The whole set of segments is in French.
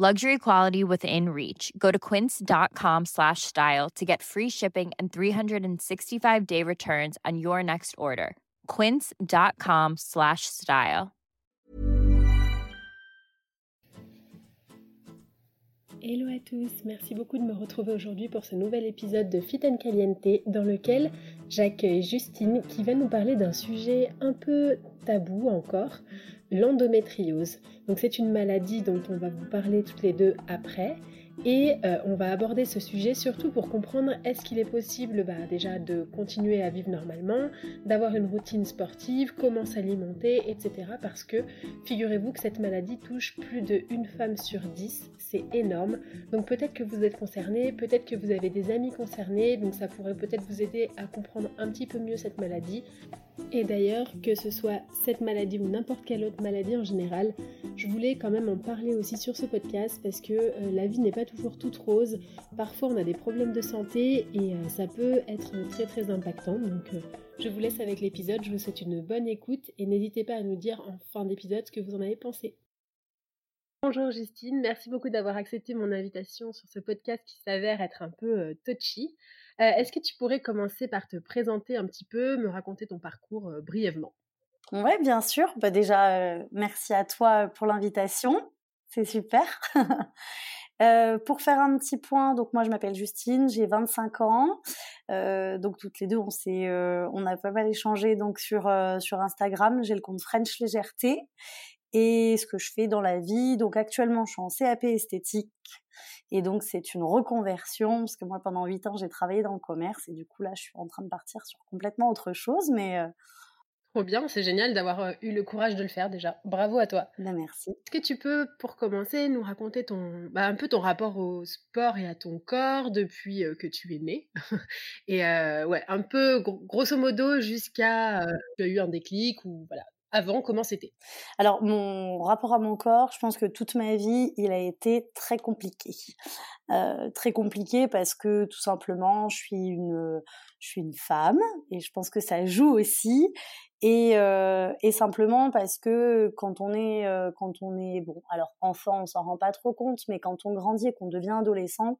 Luxury quality within reach. Go to quince.com slash style to get free shipping and 365 day returns on your next order. Quince.com slash style. Hello à tous, merci beaucoup de me retrouver aujourd'hui pour ce nouvel épisode de Fit and Caliente dans lequel j'accueille Justine qui va nous parler d'un sujet un peu tabou encore, l'endométriose. Donc c'est une maladie dont on va vous parler toutes les deux après et euh, on va aborder ce sujet surtout pour comprendre est-ce qu'il est possible bah, déjà de continuer à vivre normalement, d'avoir une routine sportive, comment s'alimenter, etc. Parce que figurez-vous que cette maladie touche plus d'une femme sur dix, c'est énorme. Donc peut-être que vous êtes concerné, peut-être que vous avez des amis concernés, donc ça pourrait peut-être vous aider à comprendre un petit peu mieux cette maladie. Et d'ailleurs, que ce soit cette maladie ou n'importe quelle autre maladie en général, je voulais quand même en parler aussi sur ce podcast parce que euh, la vie n'est pas toujours toute rose. Parfois, on a des problèmes de santé et euh, ça peut être très très impactant. Donc, euh, je vous laisse avec l'épisode. Je vous souhaite une bonne écoute et n'hésitez pas à nous dire en fin d'épisode ce que vous en avez pensé. Bonjour Justine, merci beaucoup d'avoir accepté mon invitation sur ce podcast qui s'avère être un peu touchy. Euh, Est-ce que tu pourrais commencer par te présenter un petit peu, me raconter ton parcours euh, brièvement? Oui, bien sûr. Bah déjà, euh, merci à toi pour l'invitation. C'est super. Pour faire un petit point, donc moi je m'appelle Justine, j'ai 25 ans. Donc toutes les deux, on on a pas mal échangé donc sur sur Instagram. J'ai le compte French Légèreté et ce que je fais dans la vie. Donc actuellement, je suis en CAP esthétique et donc c'est une reconversion parce que moi pendant 8 ans j'ai travaillé dans le commerce et du coup là je suis en train de partir sur complètement autre chose, mais Trop bien, c'est génial d'avoir euh, eu le courage de le faire déjà. Bravo à toi. ben merci. Est-ce que tu peux, pour commencer, nous raconter ton, bah, un peu ton rapport au sport et à ton corps depuis euh, que tu es née? Et euh, ouais, un peu gro- grosso modo jusqu'à euh, tu as eu un déclic ou voilà. Avant, comment c'était? Alors, mon rapport à mon corps, je pense que toute ma vie, il a été très compliqué. Euh, très compliqué parce que tout simplement, je suis une, je suis une femme et je pense que ça joue aussi. Et, euh, et simplement parce que quand on est, euh, quand on est, bon, alors enfant, on s'en rend pas trop compte, mais quand on grandit et qu'on devient adolescent,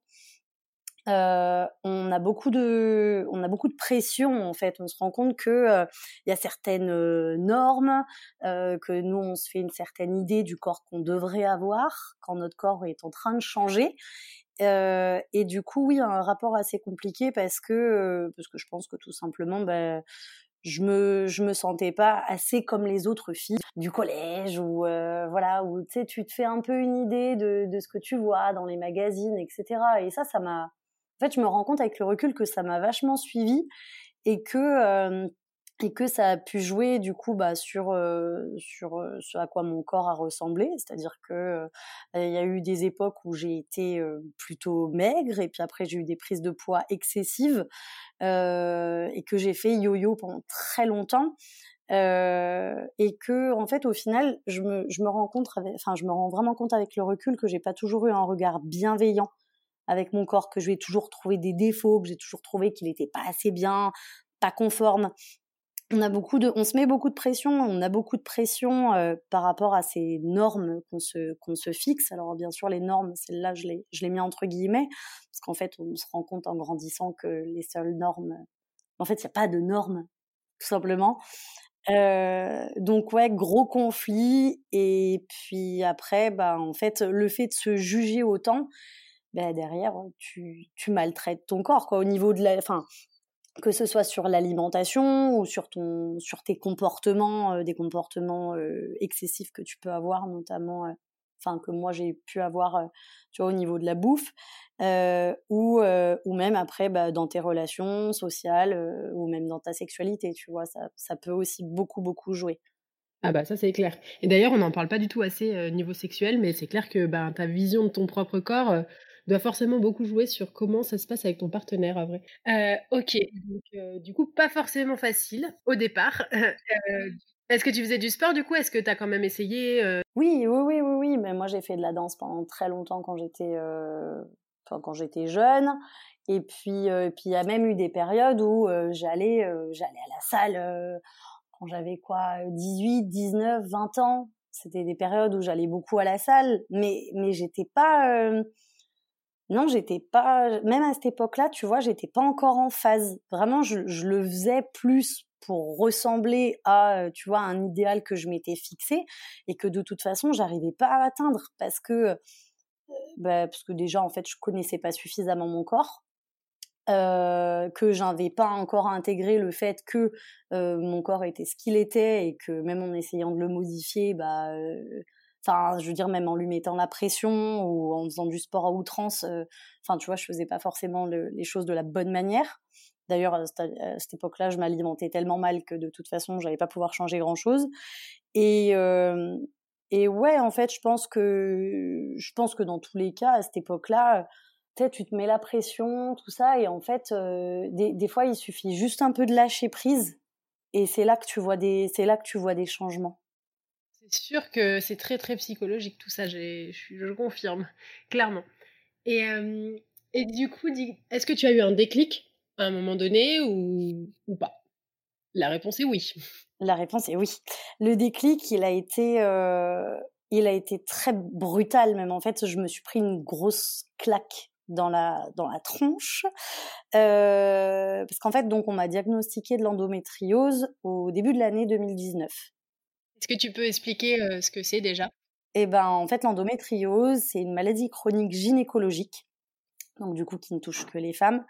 euh, on a beaucoup de, on a beaucoup de pression en fait. On se rend compte que euh, il y a certaines euh, normes, euh, que nous on se fait une certaine idée du corps qu'on devrait avoir quand notre corps est en train de changer. Euh, et du coup, oui, un rapport assez compliqué parce que euh, parce que je pense que tout simplement, ben je me je me sentais pas assez comme les autres filles du collège ou euh, voilà où tu sais tu te fais un peu une idée de de ce que tu vois dans les magazines etc et ça ça m'a en fait je me rends compte avec le recul que ça m'a vachement suivi et que euh, et que ça a pu jouer du coup bah, sur euh, sur euh, ce à quoi mon corps a ressemblé. C'est-à-dire que il y a eu des époques où j'ai été plutôt maigre et puis après j'ai eu des prises de poids excessives et que j'ai fait yo-yo pendant très longtemps et que en fait au final je me je me rends compte enfin je me rends vraiment compte avec le recul que j'ai pas toujours eu un regard bienveillant avec mon corps, que je vais toujours trouver des défauts, que j'ai toujours trouvé qu'il n'était pas assez bien, pas conforme. On a beaucoup de, on se met beaucoup de pression, on a beaucoup de pression euh, par rapport à ces normes qu'on se qu'on se fixe. Alors bien sûr les normes, celles-là je les je les mets entre guillemets parce qu'en fait on se rend compte en grandissant que les seules normes, en fait il n'y a pas de normes tout simplement. Euh, donc ouais, gros conflit. Et puis après, bah en fait, le fait de se juger autant, bah derrière, tu, maltraites ton corps, quoi, au niveau de la, enfin, que ce soit sur l'alimentation ou sur ton, sur tes comportements, euh, des comportements euh, excessifs que tu peux avoir, notamment, enfin que moi j'ai pu avoir, tu vois, au niveau de la bouffe. Euh, ou, euh, ou même après bah, dans tes relations sociales euh, ou même dans ta sexualité, tu vois, ça, ça peut aussi beaucoup, beaucoup jouer. Ah bah ça c'est clair. Et d'ailleurs on n'en parle pas du tout assez niveau sexuel, mais c'est clair que bah, ta vision de ton propre corps doit forcément beaucoup jouer sur comment ça se passe avec ton partenaire, à vrai. ok, donc du coup pas forcément facile au départ. Est-ce que tu faisais du sport du coup? Est-ce que tu as quand même essayé Oui, oui, oui, oui, oui. Mais moi j'ai fait de la danse pendant très longtemps quand j'étais quand j'étais jeune. Et puis, euh, puis il y a même eu des périodes où euh, j'allais, euh, j'allais à la salle quand j'avais quoi, 18, 19, 20 ans. C'était des périodes où j'allais beaucoup à la salle, mais mais j'étais pas, non, j'étais pas, même à cette époque-là, tu vois, j'étais pas encore en phase. Vraiment, je, le faisais plus pour ressembler à, tu vois, un idéal que je m'étais fixé et que de toute façon, j'arrivais pas à atteindre parce que bah, parce que déjà en fait je connaissais pas suffisamment mon corps euh, que j'avais pas encore intégré le fait que euh, mon corps était ce qu'il était et que même en essayant de le modifier bah euh, enfin je veux dire même en lui mettant la pression ou en faisant du sport à outrance euh, enfin tu vois je faisais pas forcément les choses de la bonne manière D'ailleurs, à cette, époque-là, je m'alimentais tellement mal que de toute façon, j'allais pas pouvoir changer grand-chose. Et, euh, et ouais, en fait, je pense que je pense que dans tous les cas, à cette époque-là, tu te mets la pression, tout ça, et en fait, euh, des, des, fois, il suffit juste un peu de lâcher prise, et c'est là que tu vois des, c'est là que tu vois des changements. C'est sûr que c'est très très psychologique tout ça, je, confirme clairement. Et, euh, du coup, est-ce que tu as eu un déclic à un moment donné ou, ou pas? La réponse est oui. La réponse est oui. Le déclic, il a été, euh, il a été très brutal même. En fait, je me suis pris une grosse claque dans la dans la tronche euh, parce qu'en fait, donc, on m'a diagnostiqué de l'endométriose au début de l'année 2019. Est-ce que tu peux expliquer euh, ce que c'est déjà? Eh ben, en fait, l'endométriose, c'est une maladie chronique gynécologique, donc du coup qui ne touche que les femmes,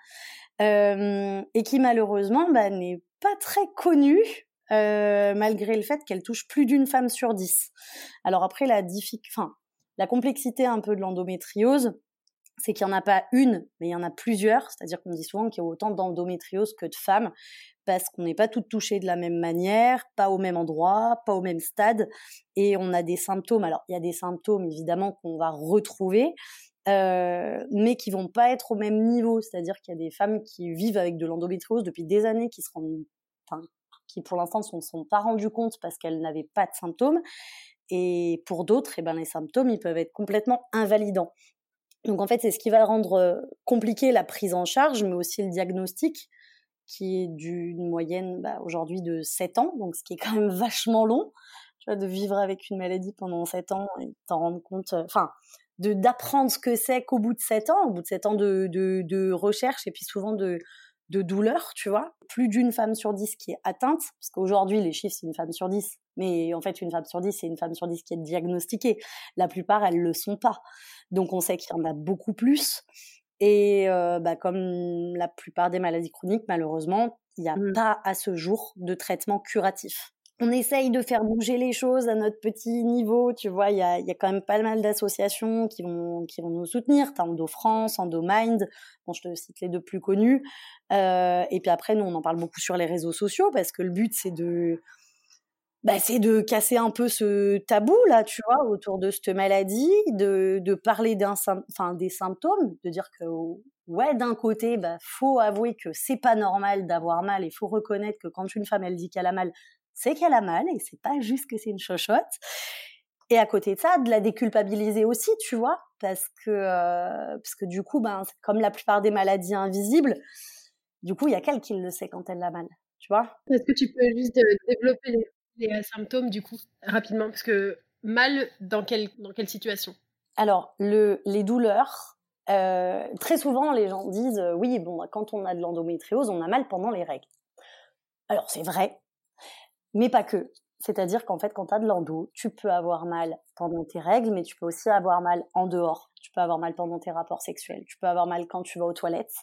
euh, et qui malheureusement bah, n'est pas très connue euh, malgré le fait qu'elle touche plus d'une femme sur dix. Alors après, la, enfin, la complexité un peu de l'endométriose, c'est qu'il n'y en a pas une, mais il y en a plusieurs. C'est-à-dire qu'on dit souvent qu'il y a autant d'endométriose que de femmes, parce qu'on n'est pas toutes touchées de la même manière, pas au même endroit, pas au même stade, et on a des symptômes. Alors, il y a des symptômes, évidemment, qu'on va retrouver, euh, mais qui vont pas être au même niveau. C'est-à-dire qu'il y a des femmes qui vivent avec de l'endométriose depuis des années, qui se rendent, qui pour l'instant ne se sont pas rendus compte parce qu'elles n'avaient pas de symptômes. Et pour d'autres, eh ben, les symptômes, ils peuvent être complètement invalidants. Donc en fait, c'est ce qui va rendre euh, compliqué la prise en charge, mais aussi le diagnostic, qui est d'une moyenne bah, aujourd'hui de 7 ans, donc ce qui est quand même vachement long, tu vois, de vivre avec une maladie pendant 7 ans et t'en rendre compte, euh, enfin, d'apprendre ce que c'est qu'au bout de 7 ans, au bout de 7 ans de, de, recherche et puis souvent de, de douleur, tu vois. Plus d'une femme sur dix qui est atteinte, parce qu'aujourd'hui, les chiffres, c'est une femme sur dix. Mais en fait, une femme sur dix, c'est une femme sur dix qui est diagnostiquée. La plupart, elles le sont pas. Donc, on sait qu'il y en a beaucoup plus. Et euh, bah, comme la plupart des maladies chroniques, malheureusement, il n'y a mmh. pas à ce jour de traitement curatif on essaye de faire bouger les choses à notre petit niveau, tu vois, il y a, y a, quand même pas mal d'associations qui vont, qui vont nous soutenir. T'as Endo France, Endo Mind, bon, je te cite les deux plus connus. Euh, et puis après, nous, on en parle beaucoup sur les réseaux sociaux parce que le but, c'est de, bah, c'est de casser un peu ce tabou là, tu vois, autour de cette maladie, de, parler des symptômes, de dire que ouais, d'un côté, bah, faut avouer que c'est pas normal d'avoir mal et faut reconnaître que quand une femme elle dit qu'elle a mal, c'est qu'elle a mal et c'est pas juste que c'est une chochotte. Et à côté de ça, de la déculpabiliser aussi, tu vois, parce que parce que du coup, ben comme la plupart des maladies invisibles, du coup, il y a qu'elle qui le sait quand elle l'a mal, tu vois. Est-ce que tu peux juste développer les, symptômes du coup rapidement, parce que mal dans quelle dans quelle situation? Alors le les douleurs. très souvent, les gens disent oui, bon, quand on a de l'endométriose, on a mal pendant les règles. Alors c'est vrai, mais pas que. C'est-à-dire qu'en fait, quand tu as de l'endo, tu peux avoir mal pendant tes règles, mais tu peux aussi avoir mal en dehors. Tu peux avoir mal pendant tes rapports sexuels. Tu peux avoir mal quand tu vas aux toilettes.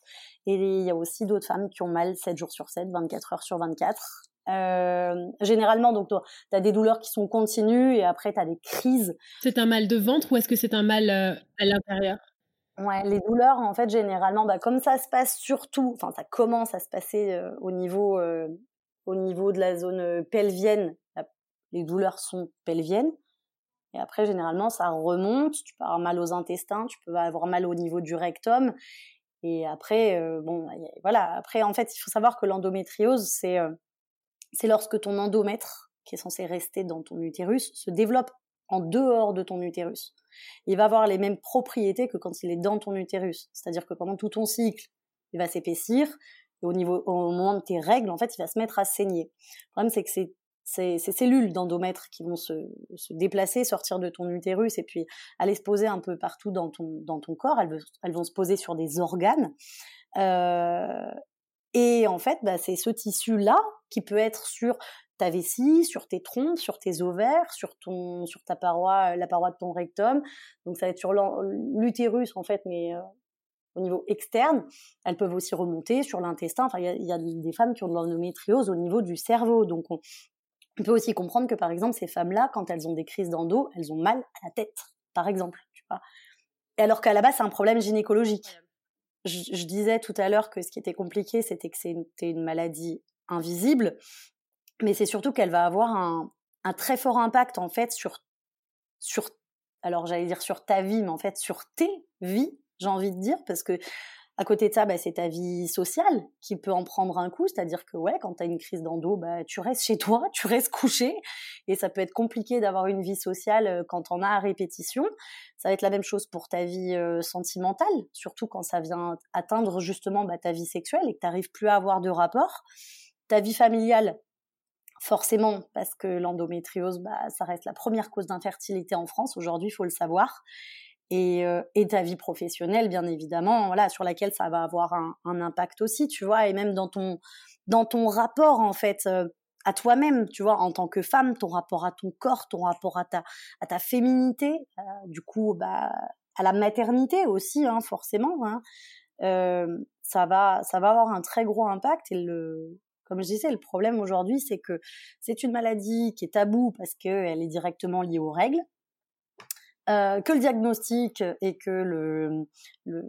Et il y a aussi d'autres femmes qui ont mal 7 jours sur 7, 24 heures sur 24. Euh, généralement, donc, tu as des douleurs qui sont continues et après, tu as des crises. C'est un mal de ventre ou est-ce que c'est un mal euh, à l'intérieur? Ouais, les douleurs, en fait, généralement, bah, comme ça se passe surtout, enfin, ça commence à se passer euh, au niveau au niveau de la zone pelvienne, les douleurs sont pelviennes. Et après, généralement, ça remonte. Tu peux avoir mal aux intestins, tu peux avoir mal au niveau du rectum. Et après, bon, voilà. Après, en fait, il faut savoir que l'endométriose, c'est c'est lorsque ton endomètre, qui est censé rester dans ton utérus, se développe en dehors de ton utérus. Il va avoir les mêmes propriétés que quand il est dans ton utérus. C'est-à-dire que pendant tout ton cycle, il va s'épaissir, au, niveau, au moment de tes règles, en fait, il va se mettre à saigner. Le problème, c'est que c'est ces, cellules d'endomètre qui vont se, déplacer, sortir de ton utérus et puis aller se poser un peu partout dans ton, dans ton corps. Elles, elles vont se poser sur des organes. Euh, et en fait, bah, c'est ce tissu-là qui peut être sur ta vessie, sur tes trompes, sur tes ovaires, sur ton, sur ta paroi, la paroi de ton rectum. Donc ça va être sur l'utérus en fait, mais euh, au niveau externe. Elles peuvent aussi remonter sur l'intestin. Enfin, il y, a des femmes qui ont de l'endométriose au niveau du cerveau. Donc, on, peut aussi comprendre que, par exemple, ces femmes-là, quand elles ont des crises d'endo, elles ont mal à la tête, par exemple. Tu alors qu'à la base, c'est un problème gynécologique. Je, disais tout à l'heure que ce qui était compliqué, c'était que c'était une, maladie invisible, mais c'est surtout qu'elle va avoir un, un, très fort impact en fait sur sur alors j'allais dire sur ta vie, mais en fait sur tes vies j'ai envie de dire, parce que à côté de ça, bah, c'est ta vie sociale qui peut en prendre un coup, c'est-à-dire que ouais, quand tu as une crise d'endo, bah, tu restes chez toi, tu restes couché, et ça peut être compliqué d'avoir une vie sociale euh, quand on a à répétition. Ça va être la même chose pour ta vie euh, sentimentale, surtout quand ça vient atteindre justement bah, ta vie sexuelle et que tu n'arrives plus à avoir de rapport. Ta vie familiale, forcément, parce que l'endométriose, bah, ça reste la première cause d'infertilité en France aujourd'hui, il faut le savoir et, euh, et, ta vie professionnelle, bien évidemment, voilà, sur laquelle ça va avoir un, un impact aussi, tu vois, et même dans ton, dans ton rapport, en fait, euh, à toi-même, tu vois, en tant que femme, ton rapport à ton corps, ton rapport à ta, à ta féminité, euh, du coup, bah, à la maternité aussi, hein, forcément, hein, ça va, ça va avoir un très gros impact et le, comme je disais, le problème aujourd'hui, c'est que c'est une maladie qui est taboue parce qu'elle est directement liée aux règles. Euh, que le diagnostic et que le, le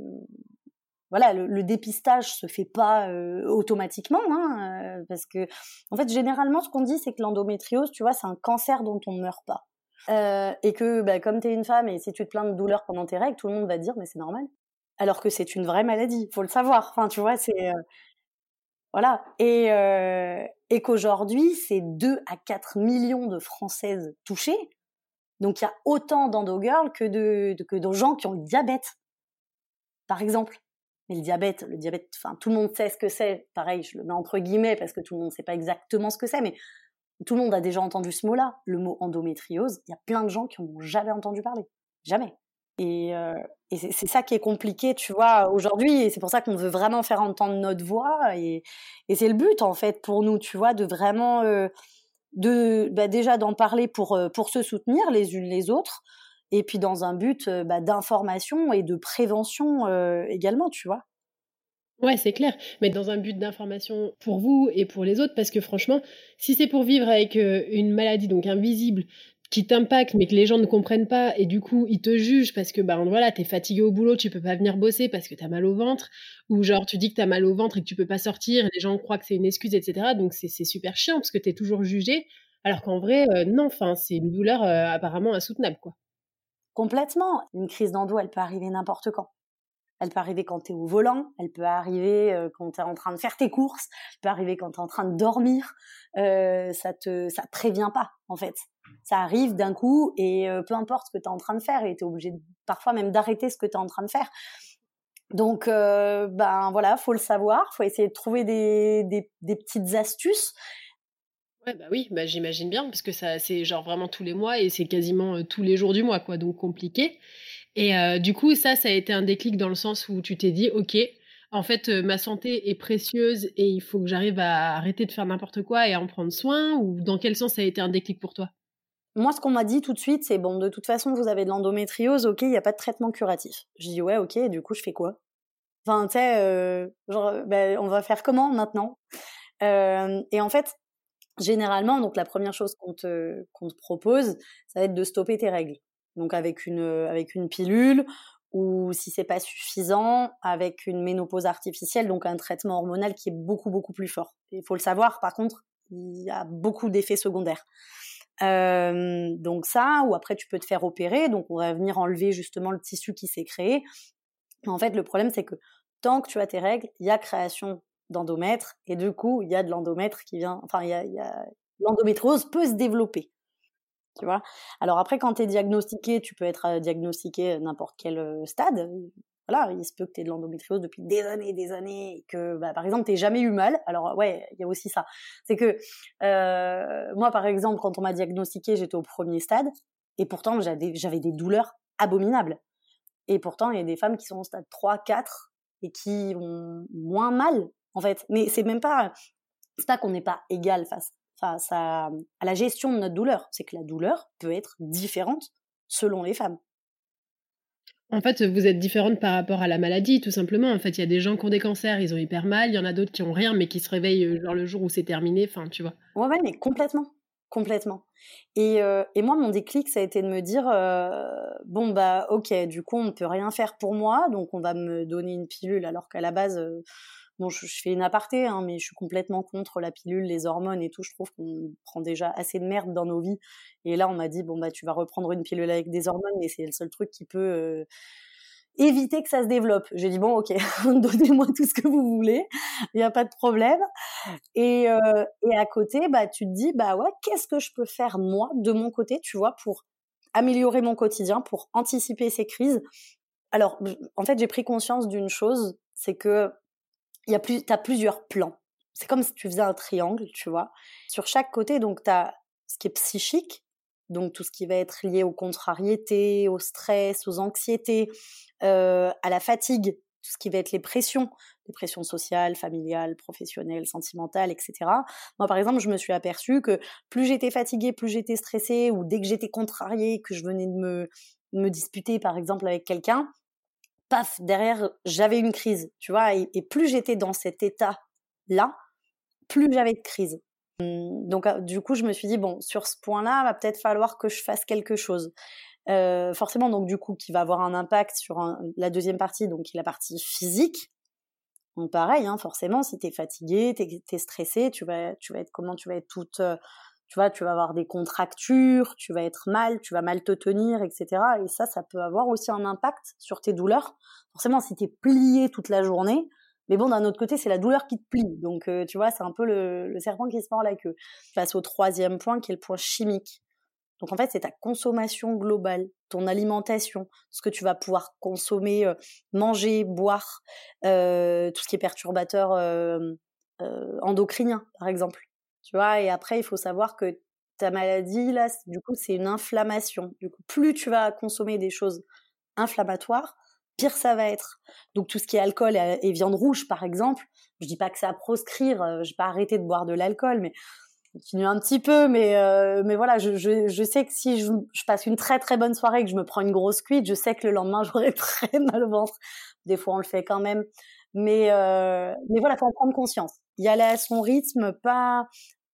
voilà, le, dépistage se fait pas euh, automatiquement, hein, euh, parce que en fait généralement ce qu'on dit c'est que l'endométriose, tu vois, c'est un cancer dont on ne meurt pas, et que bah, comme tu es une femme et si tu te plains de douleur pendant tes règles, tout le monde va te dire mais c'est normal, alors que c'est une vraie maladie, faut le savoir. Enfin, tu vois, c'est voilà, et et qu'aujourd'hui c'est 2 à 4 millions de Françaises touchées donc il y a autant d'endogirls que de, que de gens qui ont le diabète, par exemple. Mais le diabète, le diabète, tout le monde sait ce que c'est. Pareil, je le mets entre guillemets parce que tout le monde ne sait pas exactement ce que c'est, mais tout le monde a déjà entendu ce mot-là, le mot endométriose. Il y a plein de gens qui n'ont jamais entendu parler, jamais. Et, euh, c'est ça qui est compliqué, tu vois, aujourd'hui. Et c'est pour ça qu'on veut vraiment faire entendre notre voix. Et, et c'est le but, en fait, pour nous, tu vois, de vraiment euh, de bah, déjà d'en parler pour euh, pour se soutenir les unes les autres et puis dans un but euh, bah, d'information et de prévention euh, également tu vois. Ouais, c'est clair, mais dans un but d'information pour vous et pour les autres, parce que franchement, si c'est pour vivre avec une maladie donc invisible qui t'impacte mais que les gens ne comprennent pas et du coup ils te jugent parce que bah voilà t'es fatigué au boulot tu peux pas venir bosser parce que t'as mal au ventre ou genre tu dis que t'as mal au ventre et que tu peux pas sortir et les gens croient que c'est une excuse etc donc c'est super chiant parce que t'es toujours jugé alors qu'en vrai euh, non enfin c'est une douleur euh, apparemment insoutenable quoi. Complètement. Une crise d'endo elle peut arriver n'importe quand Elle peut arriver quand tu es au volant, elle peut arriver euh, quand tu es en train de faire tes courses, elle peut arriver quand tu es en train de dormir. Euh, ça te ça prévient pas en fait. Ça arrive d'un coup et euh, peu importe ce que tu es en train de faire et tu es obligé parfois même d'arrêter ce que tu es en train de faire. Donc euh, ben voilà, faut le savoir, faut essayer de trouver des, des, des petites astuces. Ouais, bah oui, bah j'imagine bien, parce que ça, c'est genre vraiment tous les mois et c'est quasiment tous les jours du mois, quoi, donc compliqué. Et euh, du coup, ça, ça a été un déclic dans le sens où tu t'es dit, OK, en fait, euh, ma santé est précieuse et il faut que j'arrive à arrêter de faire n'importe quoi et à en prendre soin Ou dans quel sens ça a été un déclic pour toi? Moi, ce qu'on m'a dit tout de suite, c'est bon, de toute façon, vous avez de l'endométriose, ok, il n'y a pas de traitement curatif. Je dis ouais, ok, du coup, je fais quoi? Enfin, tu sais, euh, ben, on va faire comment maintenant? Et en fait, généralement, donc la première chose qu'on te, qu'on te propose, ça va être de stopper tes règles donc avec une avec une pilule ou si c'est pas suffisant avec une ménopause artificielle donc un traitement hormonal qui est beaucoup beaucoup plus fort. Il faut le savoir par contre, il y a beaucoup d'effets secondaires. Euh, donc ça ou après tu peux te faire opérer donc on va venir enlever justement le tissu qui s'est créé. En fait, le problème c'est que tant que tu as tes règles, il y a création d'endomètre et du coup, il y a de l'endomètre qui vient enfin il y a l'endométriose peut se développer tu vois. Alors après, quand tu es diagnostiqué, tu peux être euh, diagnostiqué à n'importe quel euh, stade. Voilà, il se peut que tu aies de l'endométriose depuis des années et des années, et que, bah, par exemple, tu jamais eu mal. Alors ouais, il y a aussi ça. C'est que euh, moi, par exemple, quand on m'a diagnostiqué, j'étais au premier stade, et pourtant j'avais des douleurs abominables. Et pourtant, il y a des femmes qui sont au stade 3, 4, et qui ont moins mal, en fait. Mais c'est même pas... C'est pas qu'on n'est pas égal face face à, à la gestion de notre douleur. C'est que la douleur peut être différente selon les femmes. En fait, vous êtes différente par rapport à la maladie, tout simplement. En fait, il y a des gens qui ont des cancers, ils ont hyper mal. Il y en a d'autres qui ont rien, mais qui se réveillent euh, genre le jour où c'est terminé. Enfin, tu vois. Ouais, ouais, mais complètement, complètement. Et, euh, et moi, mon déclic, ça a été de me dire euh, bon bah, ok, du coup, on ne peut rien faire pour moi, donc on va me donner une pilule, alors qu'à la base, Bon, je, fais une aparté, hein, mais je suis complètement contre la pilule, les hormones et tout. Je trouve qu'on prend déjà assez de merde dans nos vies. Et là, on m'a dit, bon, bah, tu vas reprendre une pilule avec des hormones, mais c'est le seul truc qui peut euh, éviter que ça se développe. J'ai dit, bon, ok, donnez-moi tout ce que vous voulez, il n'y a pas de problème. Et, euh, et à côté, bah, tu te dis, bah ouais, qu'est-ce que je peux faire, moi, de mon côté, tu vois, pour améliorer mon quotidien, pour anticiper ces crises? Alors, en fait, j'ai pris conscience d'une chose, c'est que il y a plus, t'as plusieurs plans. C'est comme si tu faisais un triangle, tu vois. Sur chaque côté, donc t'as ce qui est psychique, donc tout ce qui va être lié aux contrariétés, au stress, aux anxiétés, euh, à la fatigue, tout ce qui va être les pressions, les pressions sociales, familiales, professionnelles, sentimentales, etc. Moi, par exemple, je me suis aperçue que plus j'étais fatiguée, plus j'étais stressée, ou dès que j'étais contrariée, que je venais de me, me disputer, par exemple, avec quelqu'un, paf, derrière, j'avais une crise, tu vois, et, plus j'étais dans cet état-là, plus j'avais de crise. Hum, donc, ah, du coup, je me suis dit, bon, sur ce point-là, va peut-être falloir que je fasse quelque chose. Euh, forcément, donc, du coup, qui va avoir un impact sur la deuxième partie, donc, qui est la partie physique. Donc, pareil, hein, forcément, si t'es fatigué, t'es es stressé, tu vas, tu vas être comment Tu vas être toute, euh, tu vois, tu vas avoir des contractures, tu vas être mal, tu vas mal te tenir, etc. Et ça, ça peut avoir aussi un impact sur tes douleurs. Forcément, si t'es plié toute la journée, mais bon, d'un autre côté, c'est la douleur qui te plie. Donc, euh, tu vois, c'est un peu le, serpent qui se mord la queue. Je passe au troisième point, qui est le point chimique. Donc, en fait, c'est ta consommation globale, ton alimentation, ce que tu vas pouvoir consommer, euh, manger, boire, euh, tout ce qui est perturbateur endocrinien, par exemple. Tu vois, et après, il faut savoir que ta maladie, là, du coup, c'est une inflammation. Du coup, plus tu vas consommer des choses inflammatoires, pire ça va être. Donc, tout ce qui est alcool et, viande rouge, par exemple, je dis pas que c'est à proscrire, euh, je vais pas arrêter de boire de l'alcool, mais continue un petit peu, mais euh, mais voilà, je, je, je, sais que si je, je, passe une très très bonne soirée et que je me prends une grosse cuite, je sais que le lendemain j'aurai très mal au ventre. Des fois on le fait quand même, mais euh, mais voilà, faut en prendre conscience. Y aller à son rythme, pas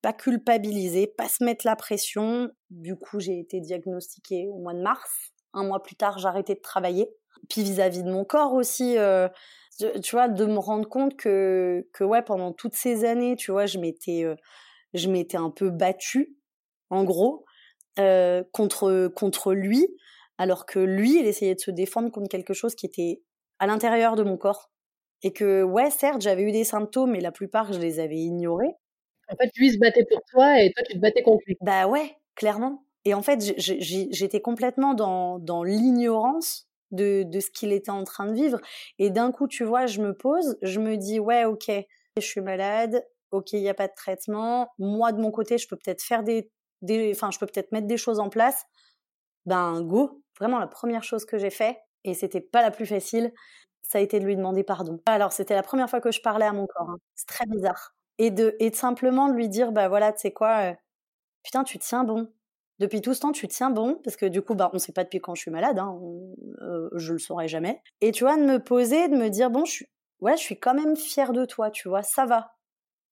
pas culpabiliser, pas se mettre la pression. Du coup, j'ai été diagnostiquée au mois de mars. Un mois plus tard, j'ai arrêté de travailler. Puis vis-à-vis de mon corps aussi, euh, tu vois, de me rendre compte que que ouais, pendant toutes ces années, tu vois, je m'étais euh, je m'étais un peu battue, en gros, euh, contre contre lui, alors que lui, il essayait de se défendre contre quelque chose qui était à l'intérieur de mon corps. Et que, ouais, certes, j'avais eu des symptômes, mais la plupart, je les avais ignorés. En fait, lui se battait pour toi et toi, tu te battais contre lui. Bah ouais, clairement. Et en fait, j'étais complètement dans, dans l'ignorance de, de ce qu'il était en train de vivre. Et d'un coup, tu vois, je me pose, je me dis, ouais, ok, je suis malade, ok, il n'y a pas de traitement. Moi, de mon côté, je peux peut-être faire des, des, enfin, je peux peut-être mettre des choses en place. Ben, go. Vraiment, la première chose que j'ai fait, et c'était pas la plus facile, ça a été de lui demander pardon. Alors, c'était la première fois que je parlais à mon corps. Hein. C'est très bizarre. Et de, et simplement de lui dire, bah voilà, tu sais quoi, euh, putain, tu tiens bon depuis tout ce temps, tu tiens bon, parce que du coup, bah, on sait pas depuis quand je suis malade, hein, euh, je le saurai jamais. Et tu vois, de me poser, de me dire, bon, je suis, je suis quand même fière de toi, tu vois, ça va.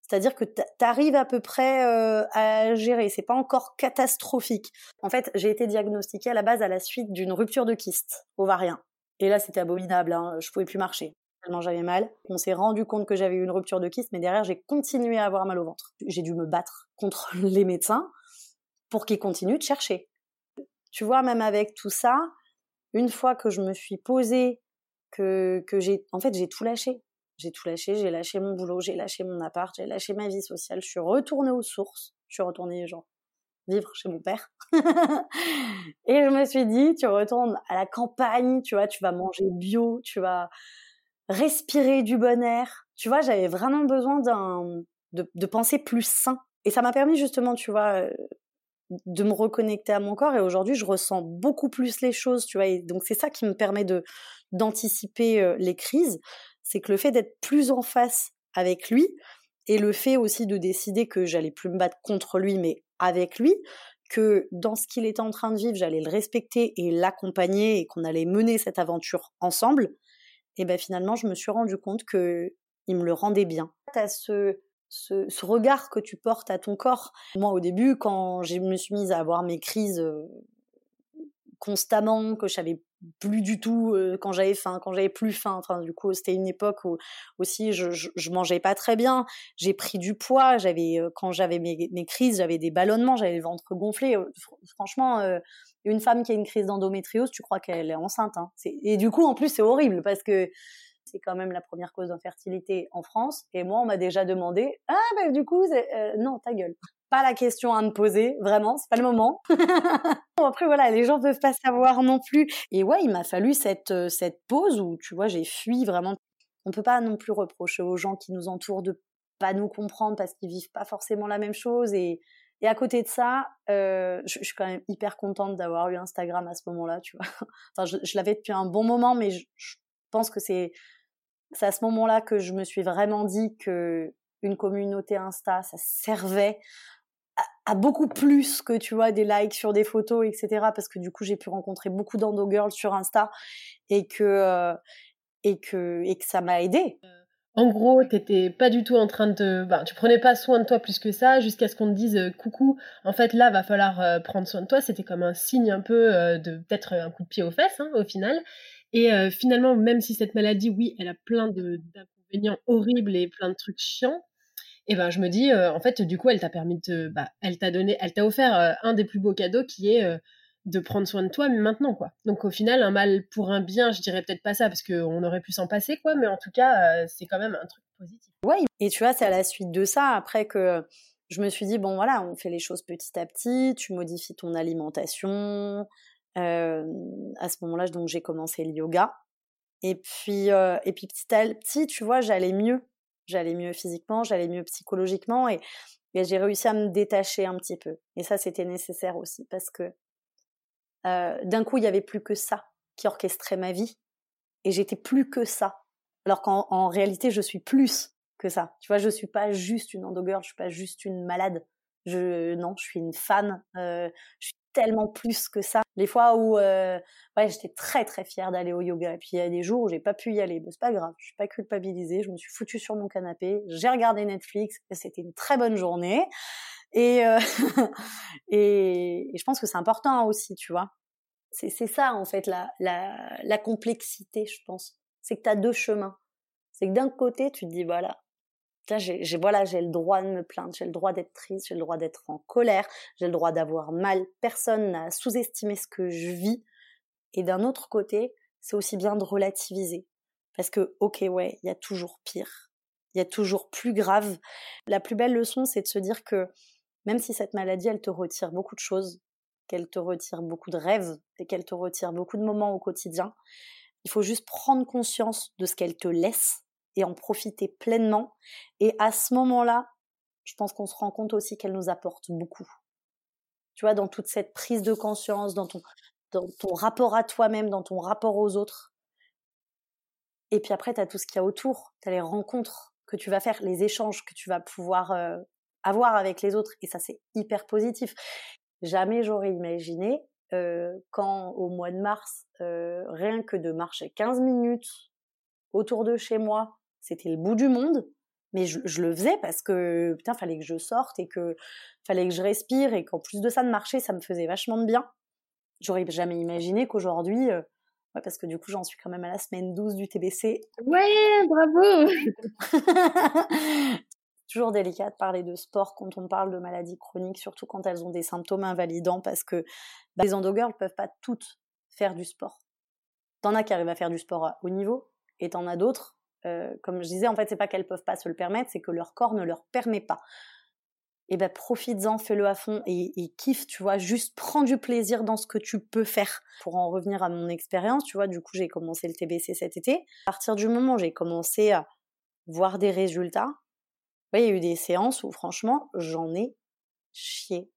C'est-à-dire que tu arrives à peu près euh, à gérer, c'est pas encore catastrophique. En fait, j'ai été diagnostiquée à la base à la suite d'une rupture de kyste ovarien. Et là, c'était abominable, hein, je pouvais plus marcher. Tellement j'avais mal. On s'est rendu compte que j'avais eu une rupture de kyste, mais derrière, j'ai continué à avoir mal au ventre. J'ai dû me battre contre les médecins pour qu'ils continuent de chercher. Tu vois, même avec tout ça, une fois que je me suis posée, que, que j'ai, en fait, j'ai tout lâché. J'ai tout lâché, j'ai lâché mon boulot, j'ai lâché mon appart, j'ai lâché ma vie sociale, je suis retournée aux sources, je suis retournée, genre, vivre chez mon père. et je me suis dit, tu retournes à la campagne, tu vois, tu vas manger bio, tu vas respirer du bon air. Tu vois, j'avais vraiment besoin d'un, de, penser plus sain. Et ça m'a permis justement, tu vois, euh, de me reconnecter à mon corps et aujourd'hui je ressens beaucoup plus les choses tu vois et donc c'est ça qui me permet de d'anticiper euh, les crises c'est que le fait d'être plus en face avec lui et le fait aussi de décider que j'allais plus me battre contre lui mais avec lui que dans ce qu'il était en train de vivre j'allais le respecter et l'accompagner et qu'on allait mener cette aventure ensemble et ben finalement je me suis rendu compte que il me le rendait bien à ce ce, regard que tu portes à ton corps. Moi, au début, quand je me suis mise à avoir mes crises euh, constamment, que je savais plus du tout euh, quand j'avais faim, quand j'avais plus faim. Enfin, du coup, c'était une époque où aussi je, mangeais pas très bien. J'ai pris du poids. J'avais euh, quand j'avais mes, crises, j'avais des ballonnements, j'avais le ventre gonflé. franchement, une femme qui a une crise d'endométriose, tu crois qu'elle est enceinte. Hein. Et du coup, en plus, c'est horrible parce que c'est quand même la première cause d'infertilité en France. Et moi, on m'a déjà demandé, ah ben du coup, euh, non, ta gueule. Pas la question à me poser, vraiment, c'est pas le moment. Après voilà, les gens peuvent pas savoir non plus. Et ouais, il m'a fallu cette euh, cette pause où tu vois, j'ai fui vraiment. On peut pas non plus reprocher aux gens qui nous entourent de pas nous comprendre parce qu'ils vivent pas forcément la même chose et et à côté de ça, euh, je, suis quand même hyper contente d'avoir eu Instagram à ce moment-là, tu vois. Enfin, je, l'avais depuis un bon moment, mais je pense que c'est c'est à ce moment-là que je me suis vraiment dit que une communauté Insta, ça servait à, beaucoup plus que tu vois des likes sur des photos, etc. Parce que du coup, j'ai pu rencontrer beaucoup d'endo girls sur Insta et que euh, et que et que ça m'a aidé. En gros, t'étais pas du tout en train de, ben, tu prenais pas soin de toi plus que ça, jusqu'à ce qu'on te dise euh, coucou. En fait, là, va falloir euh, prendre soin de toi. C'était comme un signe un peu de peut-être un coup de pied aux fesses, hein, au final. Et euh, finalement, même si cette maladie, oui, elle a plein d'inconvénients horribles et plein de trucs chiants, et ben je me dis, euh, en fait, du coup, elle t'a permis de, bah, elle t'a donné, elle t'a offert euh, un des plus beaux cadeaux qui est de prendre soin de toi mais maintenant quoi. Donc au final un mal pour un bien, je dirais peut-être pas ça parce qu'on aurait pu s'en passer quoi, mais en tout cas c'est quand même un truc positif. Ouais, et tu vois c'est à la suite de ça après que je me suis dit bon voilà on fait les choses petit à petit, tu modifies ton alimentation, à ce moment-là, donc j'ai commencé le yoga. Et puis, et puis petit à petit, tu vois, j'allais mieux. J'allais mieux physiquement, j'allais mieux psychologiquement et, j'ai réussi à me détacher un petit peu. Et ça, c'était nécessaire aussi parce que d'un coup, il n'y avait plus que ça qui orchestrait ma vie. Et j'étais plus que ça. Alors qu'en réalité, je suis plus que ça. Tu vois, je suis pas juste une endogirl, je suis pas juste une malade. Je, non, je suis une. Euh, je suis tellement plus que ça. Les fois où euh, ouais, j'étais très très fière d'aller au yoga. Et puis il y a des jours où j'ai pas pu y aller. c'est pas grave, je suis pas culpabilisée. Je me suis foutue sur mon canapé, j'ai regardé Netflix et c'était une très bonne journée. Et, euh, et, je pense que c'est important aussi, tu vois. C'est, c'est ça en fait la, la, la complexité, je pense. C'est que tu as deux chemins. C'est que d'un côté, tu te dis voilà, j'ai, voilà, j'ai le droit de me plaindre, j'ai le droit d'être triste, j'ai le droit d'être en colère, j'ai le droit d'avoir mal. Personne n'a sous-estimé ce que je vis. Et d'un autre côté, c'est aussi bien de relativiser, Parce que, ok, ouais, il y a toujours pire. Il y a toujours plus grave. La plus belle leçon, c'est de se dire que même si cette maladie, elle te retire beaucoup de choses, qu'elle te retire beaucoup de rêves et qu'elle te retire beaucoup de moments au quotidien, il faut juste prendre conscience de ce qu'elle te laisse et en profiter pleinement. Et à ce moment-là, je pense qu'on se rend compte aussi qu'elle nous apporte beaucoup. Tu vois, dans toute cette prise de conscience, dans ton, dans ton rapport à toi-même, dans ton rapport aux autres. Et puis après, tu as tout ce qu'il y a autour. Tu as les rencontres que tu vas faire, les échanges que tu vas pouvoir euh, avoir avec les autres. Et ça, c'est hyper positif. Jamais j'aurais imaginé, euh, quand au mois de mars, euh, rien que de marcher 15 minutes autour de chez moi, c'était le bout du monde. Mais je, je, le faisais parce que putain, fallait que je sorte et que fallait que je respire et qu'en plus de ça de marcher, ça me faisait vachement de bien. J'aurais jamais imaginé qu'aujourd'hui, euh, ouais, parce que du coup, j'en suis quand même à la semaine 12 du TBC. Ouais, bravo Toujours délicat de parler de sport quand on parle de maladies chroniques, surtout quand elles ont des symptômes invalidants, parce que bah, les endogirls ne peuvent pas toutes faire du sport. T'en as qui arrivent à faire du sport à haut niveau, et t'en as d'autres, euh, comme je disais, en fait, c'est pas qu'elles peuvent pas se le permettre, c'est que leur corps ne leur permet pas et eh ben profites-en, fais-le à fond et, kiffe, tu vois, juste prends du plaisir dans ce que tu peux faire. Pour en revenir à mon expérience, tu vois, du coup j'ai commencé le TBC cet été. À partir du moment où j'ai commencé à voir des résultats, il y a eu des séances où franchement j'en ai chié.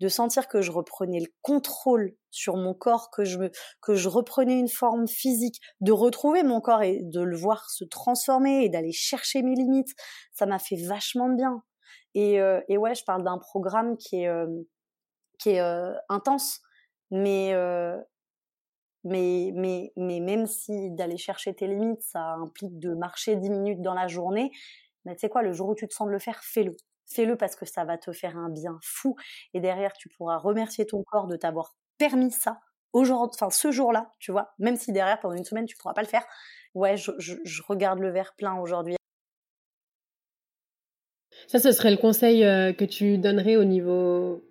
De sentir que je reprenais le contrôle sur mon corps, que je, que je reprenais une forme physique, de retrouver mon corps et de le voir se transformer et d'aller chercher mes limites, ça m'a fait vachement de bien. Et, euh, et ouais, je parle d'un programme qui est, euh, qui est euh, intense, mais, mais, mais, mais même si d'aller chercher tes limites, ça implique de marcher 10 minutes dans la journée, mais tu sais quoi, le jour où tu te sens de le faire, fais-le. Fais-le parce que ça va te faire un bien fou. Et derrière, tu pourras remercier ton corps de t'avoir permis ça aujourd'hui, enfin ce jour-là, tu vois. Même si derrière, pendant une semaine, tu pourras pas le faire. Ouais, je, regarde le verre plein aujourd'hui. Ça, ce serait le conseil euh, que tu donnerais au niveau,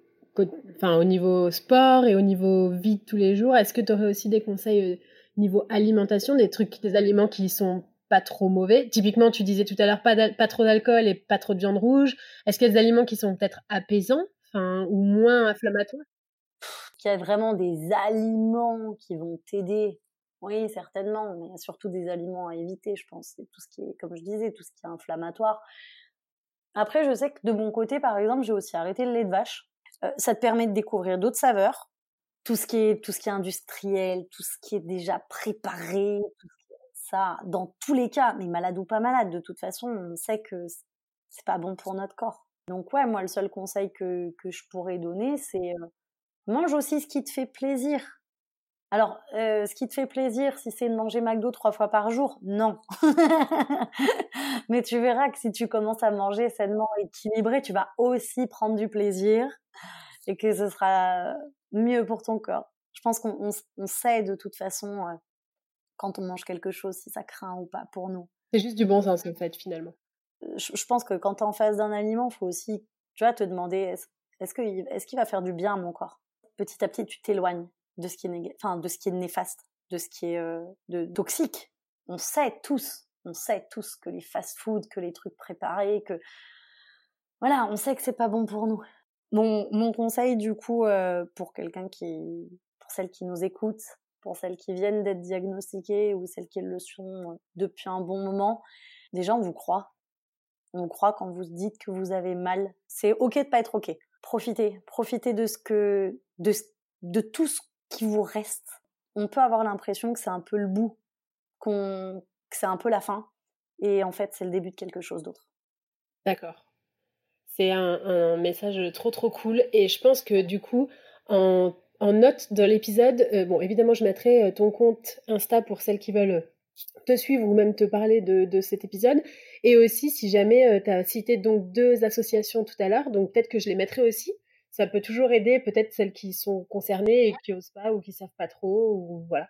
enfin, au niveau sport et au niveau vie tous les jours. Est-ce que tu aurais aussi des conseils euh, niveau alimentation, des trucs, des aliments qui sont pas trop mauvais Typiquement, tu disais tout à l'heure pas, pas trop d'alcool et pas trop de viande rouge. Est-ce qu'il y a des aliments qui sont peut-être apaisants, enfin, ou moins inflammatoires? Qu'il y a vraiment des aliments qui vont t'aider oui, certainement, mais il y a surtout des aliments à éviter, je pense. Tout ce qui est, comme je disais, tout ce qui est inflammatoire. Après, je sais que de mon côté, par exemple, j'ai aussi arrêté le lait de vache. Euh, ça te permet de découvrir d'autres saveurs. Tout ce qui est, tout ce qui est industriel, tout ce qui est déjà préparé, dans tous les cas, mais malade ou pas malade, de toute façon, on sait que c'est pas bon pour notre corps. Donc ouais, moi, le seul conseil que, que je pourrais donner, c'est euh, mange aussi ce qui te fait plaisir. Alors, euh, ce qui te fait plaisir, si c'est de manger McDo trois fois par jour, non. Mais tu verras que si tu commences à manger sainement équilibré, tu vas aussi prendre du plaisir et que ce sera mieux pour ton corps. Je pense qu'on sait de toute façon euh, quand on mange quelque chose si ça craint ou pas pour nous. C'est juste du bon sens en fait finalement. Euh, je, pense que quand tu es en face d'un aliment, il faut aussi, tu vois, te demander est-ce qu'il est qu'il va faire du bien à mon corps? Petit à petit, tu t'éloignes de ce qui est enfin de ce qui est néfaste, de ce qui est euh, de toxique. On sait tous, on sait tous que les fast-food, que les trucs préparés, que voilà, on sait que c'est pas bon pour nous. Mon, mon conseil du coup euh, pour quelqu'un qui, pour celles qui nous écoutent, pour celles qui viennent d'être diagnostiquées ou celles qui le sont euh, depuis un bon moment, déjà on vous croit. On croit quand vous dites que vous avez mal. C'est ok de pas être ok. Profitez, profitez de ce que, de, de tout ce qui vous reste. On peut avoir l'impression que c'est un peu le bout, qu'on, que c'est un peu la fin, et en fait c'est le début de quelque chose d'autre. D'accord. C'est un, message trop trop cool, et je pense que du coup, en, note de l'épisode, euh, bon évidemment je mettrai euh, ton compte Insta pour celles qui veulent te suivre ou même te parler de, cet épisode. Et aussi, si jamais euh, tu as cité donc deux associations tout à l'heure, donc peut-être que je les mettrai aussi ça peut toujours aider peut-être celles qui sont concernées et qui osent pas ou qui savent pas trop ou voilà.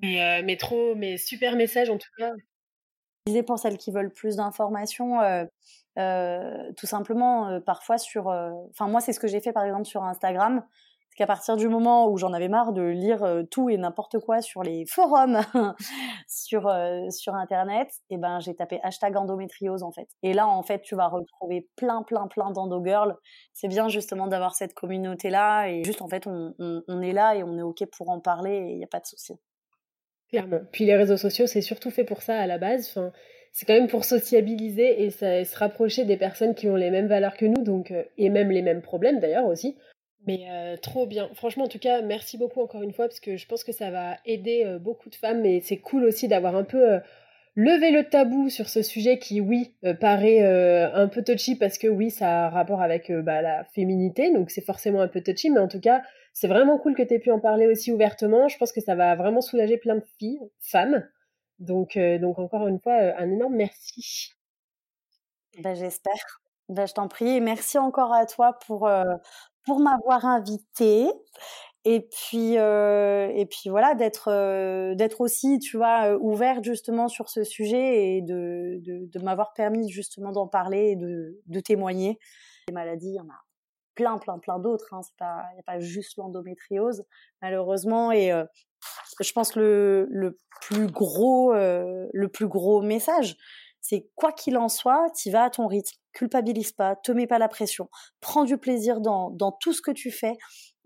Mais, euh, mais trop, mais super message en tout cas. Pour celles qui veulent plus d'informations, euh, euh, tout simplement parfois sur, enfin moi c'est ce que j'ai fait par exemple sur Instagram. qu'à partir du moment où j'en avais marre de lire euh, tout et n'importe quoi sur les forums, sur euh, sur internet, et eh ben j'ai tapé hashtag endométriose en fait. Et là en fait tu vas retrouver plein plein plein d'endogirls. C'est bien justement d'avoir cette communauté là et juste en fait on, on, est là et on est ok pour en parler et il n'y a pas de souci. Puis les réseaux sociaux c'est surtout fait pour ça à la base. C'est quand même pour sociabiliser et, se rapprocher des personnes qui ont les mêmes valeurs que nous, donc euh, et même les mêmes problèmes d'ailleurs aussi. Mais euh, trop bien. Franchement, en tout cas, merci beaucoup encore une fois parce que je pense que ça va aider euh, beaucoup de femmes et c'est cool aussi d'avoir un peu levé le tabou sur ce sujet qui, oui, paraît un peu touchy parce que oui, ça a rapport avec bah, la féminité, donc c'est forcément un peu touchy, mais en tout cas, c'est vraiment cool que tu aies pu en parler aussi ouvertement. Je pense que ça va vraiment soulager plein de filles, femmes, donc, euh, donc encore une fois, euh, un énorme merci. Ben, J'espère. Ben, je t'en prie. Et merci encore à toi pour, euh, pour m'avoir invité. Et puis, et puis voilà, d'être d'être aussi, tu vois, ouverte justement sur ce sujet et de, de, m'avoir permis justement d'en parler et de, témoigner. Les maladies, il y en a plein, plein, plein d'autres. Hein. Il n'y a pas juste l'endométriose, malheureusement. Et je pense le, le plus gros, euh, le plus gros message, c'est quoi qu'il en soit, tu vas à ton rythme, culpabilise pas, te mets pas la pression, prends du plaisir dans, dans tout ce que tu fais,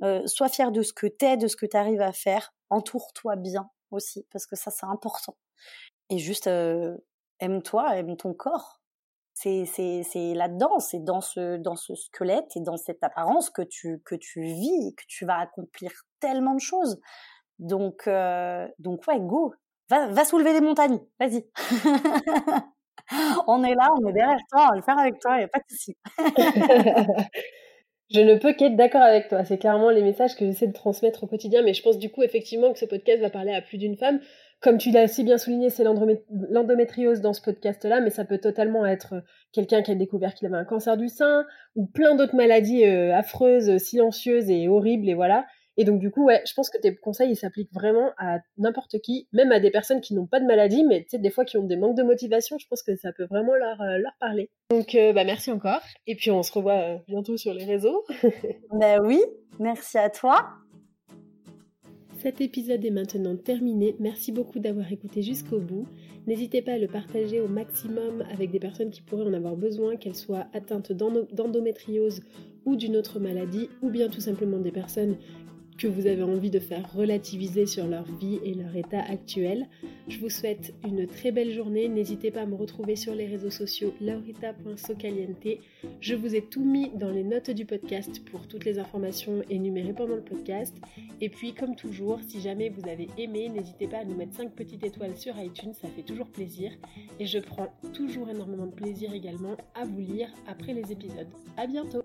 euh, sois fier de ce que t'es, de ce que tu arrives à faire, entoure-toi bien aussi, parce que ça c'est important. Et juste euh, aime-toi, aime ton corps. C'est c'est c'est là-dedans, c'est dans ce squelette et dans cette apparence que tu que tu vis, que tu vas accomplir tellement de choses. Donc, euh, donc ouais, go, va, va soulever des montagnes, vas-y. on est là, on est derrière toi, on va le faire avec toi, il n'y a pas de souci. je ne peux qu'être d'accord avec toi. C'est clairement les messages que j'essaie de transmettre au quotidien, mais je pense du coup effectivement que ce podcast va parler à plus d'une femme. Comme tu l'as si bien souligné, c'est l'endométriose dans ce podcast-là, mais ça peut totalement être quelqu'un qui a découvert qu'il avait un cancer du sein ou plein d'autres maladies euh, affreuses, silencieuses et horribles, et voilà. Et donc, du coup, ouais, je pense que tes conseils, ils s'appliquent vraiment à n'importe qui, même à des personnes qui n'ont pas de maladie, mais tu sais, des fois qui ont des manques de motivation, je pense que ça peut vraiment leur, euh, leur parler. Donc, euh, bah, merci encore. Et puis, on se revoit euh, bientôt sur les réseaux. ben oui, merci à toi. Cet épisode est maintenant terminé. Merci beaucoup d'avoir écouté jusqu'au bout. N'hésitez pas à le partager au maximum avec des personnes qui pourraient en avoir besoin, qu'elles soient atteintes d'endométriose ou d'une autre maladie, ou bien tout simplement des personnes que vous avez envie de faire relativiser sur leur vie et leur état actuel. Je vous souhaite une très belle journée. N'hésitez pas à me retrouver sur les réseaux sociaux laurita.socaliente. Je vous ai tout mis dans les notes du podcast pour toutes les informations énumérées pendant le podcast. Et puis, comme toujours, si jamais vous avez aimé, n'hésitez pas à nous mettre 5 petites étoiles sur iTunes, ça fait toujours plaisir. Et je prends toujours énormément de plaisir également à vous lire après les épisodes. À bientôt!